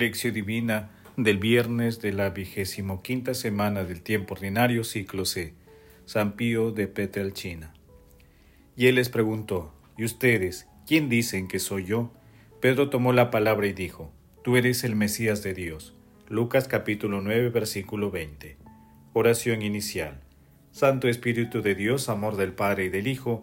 Divina del viernes de la vigésimo quinta semana del tiempo ordinario, ciclo C, San Pío de Petrelchina. Y él les preguntó, ¿y ustedes, quién dicen que soy yo? Pedro tomó la palabra y dijo, Tú eres el Mesías de Dios. Lucas capítulo 9, versículo 20. Oración inicial. Santo Espíritu de Dios, amor del Padre y del Hijo,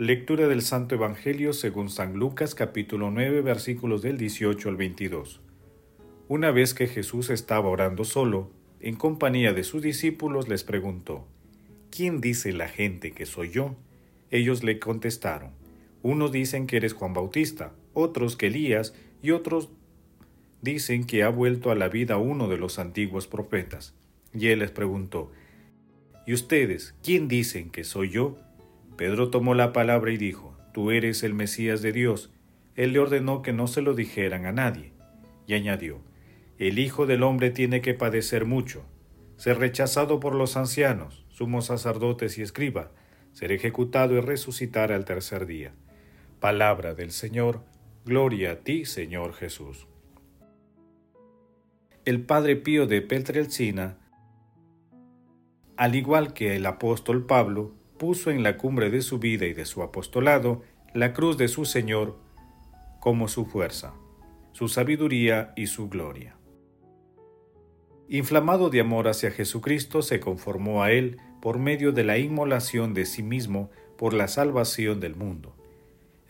Lectura del Santo Evangelio según San Lucas capítulo 9 versículos del 18 al 22. Una vez que Jesús estaba orando solo, en compañía de sus discípulos, les preguntó, ¿Quién dice la gente que soy yo? Ellos le contestaron, unos dicen que eres Juan Bautista, otros que Elías y otros dicen que ha vuelto a la vida uno de los antiguos profetas. Y él les preguntó, ¿Y ustedes, quién dicen que soy yo? Pedro tomó la palabra y dijo, Tú eres el Mesías de Dios. Él le ordenó que no se lo dijeran a nadie. Y añadió, el Hijo del Hombre tiene que padecer mucho, ser rechazado por los ancianos, sumos sacerdotes y escriba, ser ejecutado y resucitar al tercer día. Palabra del Señor, gloria a ti, Señor Jesús. El Padre Pío de Petrelcina, al igual que el apóstol Pablo, puso en la cumbre de su vida y de su apostolado la cruz de su Señor como su fuerza, su sabiduría y su gloria. Inflamado de amor hacia Jesucristo, se conformó a Él por medio de la inmolación de sí mismo por la salvación del mundo.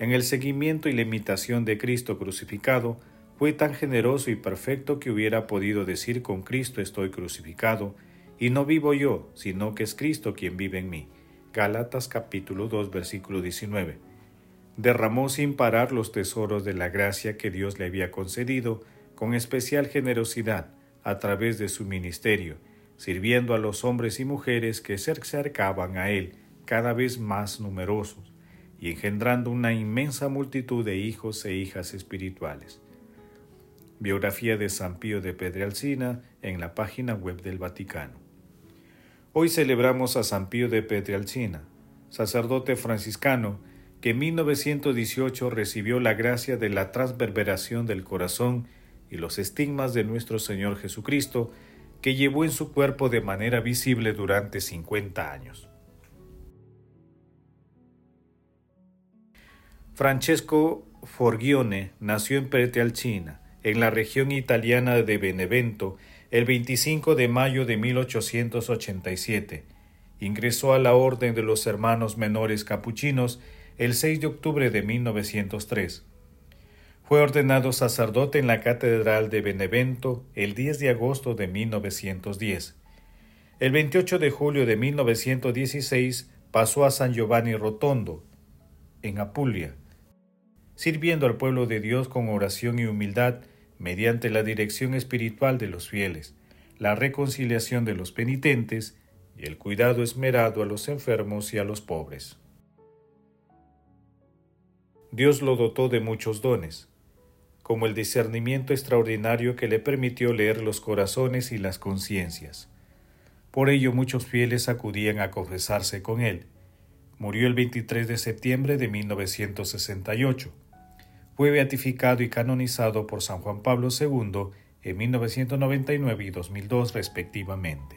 En el seguimiento y la imitación de Cristo crucificado, fue tan generoso y perfecto que hubiera podido decir con Cristo estoy crucificado, y no vivo yo, sino que es Cristo quien vive en mí. Gálatas capítulo 2 versículo 19. Derramó sin parar los tesoros de la gracia que Dios le había concedido, con especial generosidad, a través de su ministerio, sirviendo a los hombres y mujeres que se acercaban a él cada vez más numerosos y engendrando una inmensa multitud de hijos e hijas espirituales. Biografía de San Pío de Pedrealcina en la página web del Vaticano. Hoy celebramos a San Pío de Pedrealcina, sacerdote franciscano que en 1918 recibió la gracia de la transverberación del corazón y los estigmas de nuestro Señor Jesucristo, que llevó en su cuerpo de manera visible durante 50 años. Francesco Forgione nació en Pretealcina, en la región italiana de Benevento, el 25 de mayo de 1887. Ingresó a la Orden de los Hermanos Menores Capuchinos el 6 de octubre de 1903 fue ordenado sacerdote en la Catedral de Benevento el 10 de agosto de 1910. El 28 de julio de 1916 pasó a San Giovanni Rotondo, en Apulia, sirviendo al pueblo de Dios con oración y humildad mediante la dirección espiritual de los fieles, la reconciliación de los penitentes y el cuidado esmerado a los enfermos y a los pobres. Dios lo dotó de muchos dones, como el discernimiento extraordinario que le permitió leer los corazones y las conciencias. Por ello muchos fieles acudían a confesarse con él. Murió el 23 de septiembre de 1968. Fue beatificado y canonizado por San Juan Pablo II en 1999 y 2002 respectivamente.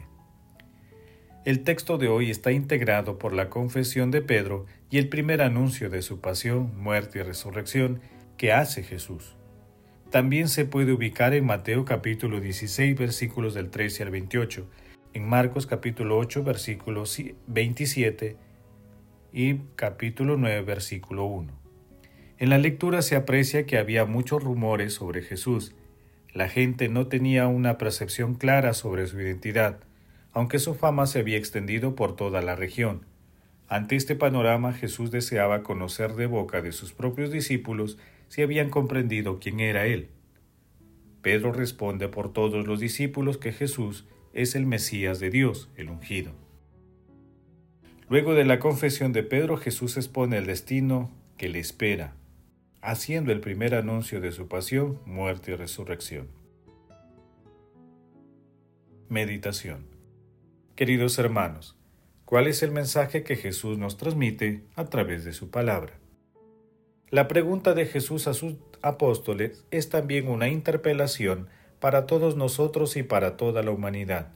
El texto de hoy está integrado por la confesión de Pedro y el primer anuncio de su pasión, muerte y resurrección que hace Jesús también se puede ubicar en Mateo capítulo 16 versículos del 13 al 28, en Marcos capítulo 8 versículos 27 y capítulo 9 versículo 1. En la lectura se aprecia que había muchos rumores sobre Jesús. La gente no tenía una percepción clara sobre su identidad, aunque su fama se había extendido por toda la región. Ante este panorama Jesús deseaba conocer de boca de sus propios discípulos si habían comprendido quién era Él. Pedro responde por todos los discípulos que Jesús es el Mesías de Dios, el ungido. Luego de la confesión de Pedro, Jesús expone el destino que le espera, haciendo el primer anuncio de su pasión, muerte y resurrección. Meditación Queridos hermanos, ¿cuál es el mensaje que Jesús nos transmite a través de su palabra? La pregunta de Jesús a sus apóstoles es también una interpelación para todos nosotros y para toda la humanidad.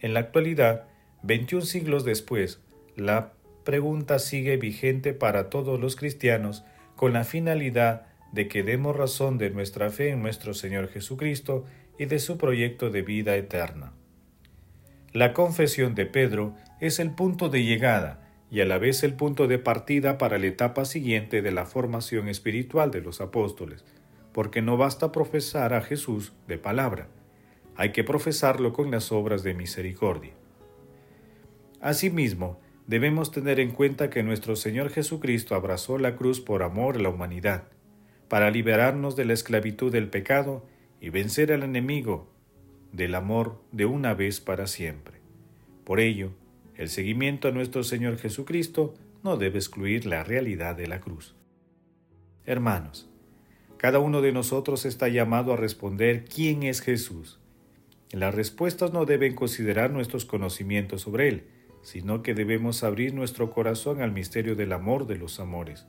En la actualidad, 21 siglos después, la pregunta sigue vigente para todos los cristianos con la finalidad de que demos razón de nuestra fe en nuestro Señor Jesucristo y de su proyecto de vida eterna. La confesión de Pedro es el punto de llegada y a la vez el punto de partida para la etapa siguiente de la formación espiritual de los apóstoles, porque no basta profesar a Jesús de palabra, hay que profesarlo con las obras de misericordia. Asimismo, debemos tener en cuenta que nuestro Señor Jesucristo abrazó la cruz por amor a la humanidad, para liberarnos de la esclavitud del pecado y vencer al enemigo del amor de una vez para siempre. Por ello, el seguimiento a nuestro Señor Jesucristo no debe excluir la realidad de la cruz. Hermanos, cada uno de nosotros está llamado a responder quién es Jesús. Las respuestas no deben considerar nuestros conocimientos sobre Él, sino que debemos abrir nuestro corazón al misterio del amor de los amores,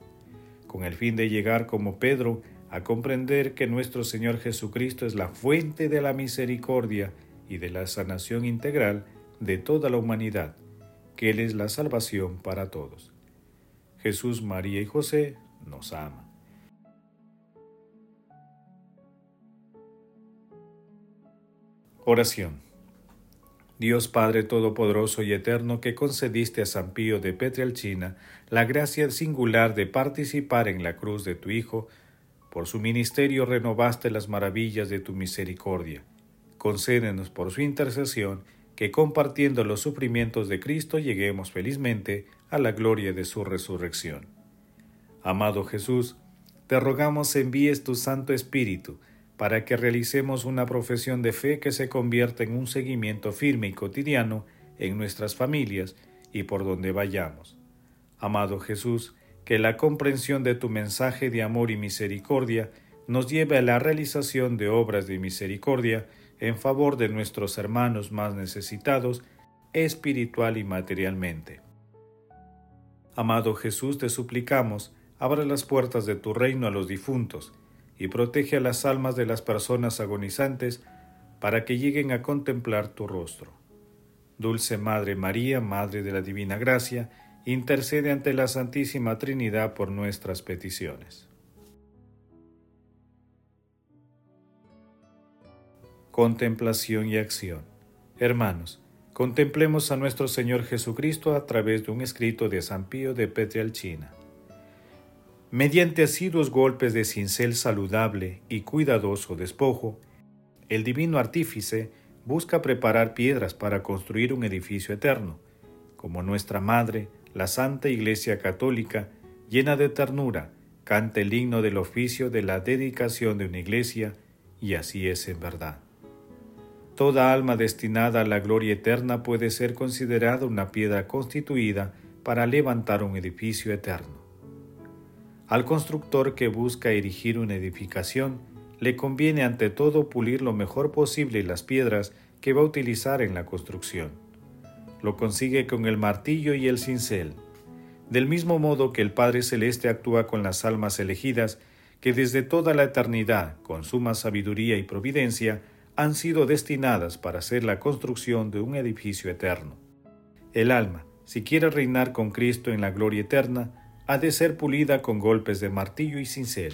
con el fin de llegar como Pedro a comprender que nuestro Señor Jesucristo es la fuente de la misericordia y de la sanación integral de toda la humanidad, que Él es la salvación para todos. Jesús, María y José nos ama. Oración. Dios Padre Todopoderoso y Eterno, que concediste a San Pío de Petrelchina la gracia singular de participar en la cruz de tu Hijo, por su ministerio renovaste las maravillas de tu misericordia. Concédenos por su intercesión que compartiendo los sufrimientos de Cristo lleguemos felizmente a la gloria de su resurrección. Amado Jesús, te rogamos envíes tu Santo Espíritu, para que realicemos una profesión de fe que se convierta en un seguimiento firme y cotidiano en nuestras familias y por donde vayamos. Amado Jesús, que la comprensión de tu mensaje de amor y misericordia nos lleve a la realización de obras de misericordia en favor de nuestros hermanos más necesitados, espiritual y materialmente. Amado Jesús, te suplicamos, abra las puertas de tu reino a los difuntos, y protege a las almas de las personas agonizantes para que lleguen a contemplar tu rostro. Dulce Madre María, Madre de la Divina Gracia, intercede ante la Santísima Trinidad por nuestras peticiones. Contemplación y acción. Hermanos, contemplemos a nuestro Señor Jesucristo a través de un escrito de San Pío de Petrialchina. Mediante asiduos golpes de cincel saludable y cuidadoso despojo, el divino artífice busca preparar piedras para construir un edificio eterno, como nuestra Madre, la Santa Iglesia Católica, llena de ternura, canta el himno del oficio de la dedicación de una iglesia, y así es en verdad. Toda alma destinada a la gloria eterna puede ser considerada una piedra constituida para levantar un edificio eterno. Al constructor que busca erigir una edificación, le conviene ante todo pulir lo mejor posible las piedras que va a utilizar en la construcción. Lo consigue con el martillo y el cincel. Del mismo modo que el Padre Celeste actúa con las almas elegidas, que desde toda la eternidad, con suma sabiduría y providencia, han sido destinadas para hacer la construcción de un edificio eterno. El alma, si quiere reinar con Cristo en la gloria eterna, ha de ser pulida con golpes de martillo y cincel,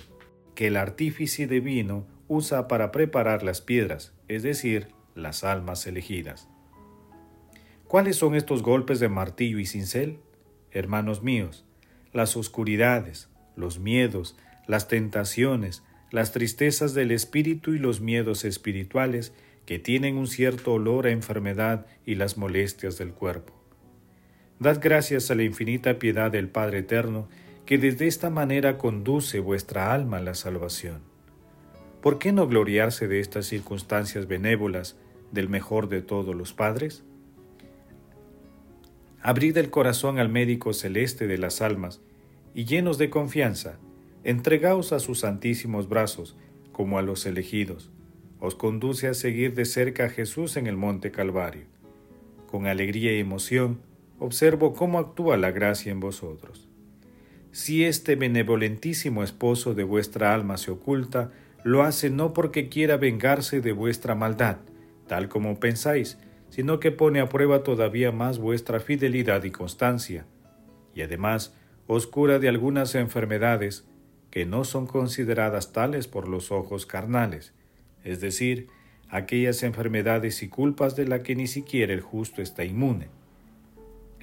que el artífice divino usa para preparar las piedras, es decir, las almas elegidas. ¿Cuáles son estos golpes de martillo y cincel? Hermanos míos, las oscuridades, los miedos, las tentaciones, las tristezas del espíritu y los miedos espirituales que tienen un cierto olor a enfermedad y las molestias del cuerpo. Dad gracias a la infinita piedad del Padre Eterno, que desde esta manera conduce vuestra alma a la salvación. ¿Por qué no gloriarse de estas circunstancias benévolas del mejor de todos los padres? Abrid el corazón al médico celeste de las almas, y llenos de confianza, entregaos a sus santísimos brazos, como a los elegidos. Os conduce a seguir de cerca a Jesús en el monte Calvario. Con alegría y emoción, observo cómo actúa la gracia en vosotros. Si este benevolentísimo esposo de vuestra alma se oculta, lo hace no porque quiera vengarse de vuestra maldad, tal como pensáis, sino que pone a prueba todavía más vuestra fidelidad y constancia, y además os cura de algunas enfermedades que no son consideradas tales por los ojos carnales, es decir, aquellas enfermedades y culpas de las que ni siquiera el justo está inmune.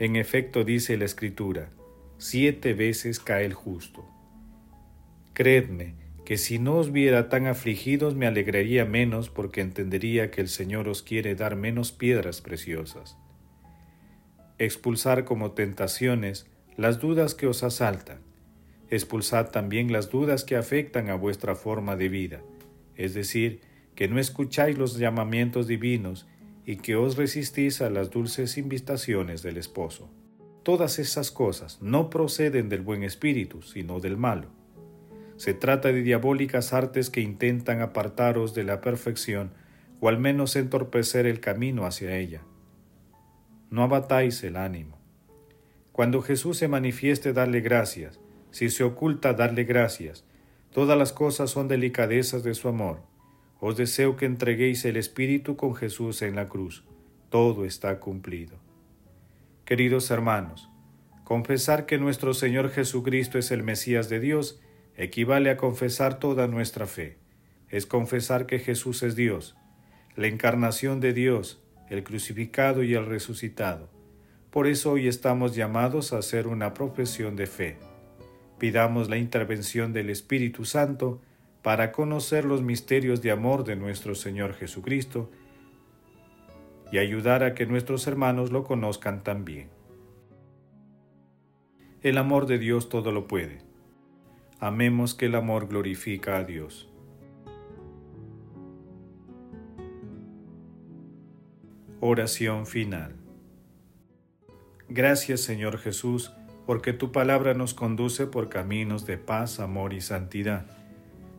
En efecto dice la Escritura, siete veces cae el justo. Creedme, que si no os viera tan afligidos me alegraría menos porque entendería que el Señor os quiere dar menos piedras preciosas. Expulsar como tentaciones las dudas que os asaltan. Expulsad también las dudas que afectan a vuestra forma de vida, es decir, que no escucháis los llamamientos divinos y que os resistís a las dulces invitaciones del esposo. Todas esas cosas no proceden del buen espíritu, sino del malo se trata de diabólicas artes que intentan apartaros de la perfección o al menos entorpecer el camino hacia ella. No abatáis el ánimo. Cuando Jesús se manifieste, darle gracias. Si se oculta, darle gracias. Todas las cosas son delicadezas de su amor. Os deseo que entreguéis el Espíritu con Jesús en la cruz. Todo está cumplido. Queridos hermanos, confesar que nuestro Señor Jesucristo es el Mesías de Dios equivale a confesar toda nuestra fe. Es confesar que Jesús es Dios, la encarnación de Dios, el crucificado y el resucitado. Por eso hoy estamos llamados a hacer una profesión de fe. Pidamos la intervención del Espíritu Santo para conocer los misterios de amor de nuestro Señor Jesucristo y ayudar a que nuestros hermanos lo conozcan también. El amor de Dios todo lo puede Amemos que el amor glorifica a Dios. Oración final. Gracias Señor Jesús, porque tu palabra nos conduce por caminos de paz, amor y santidad.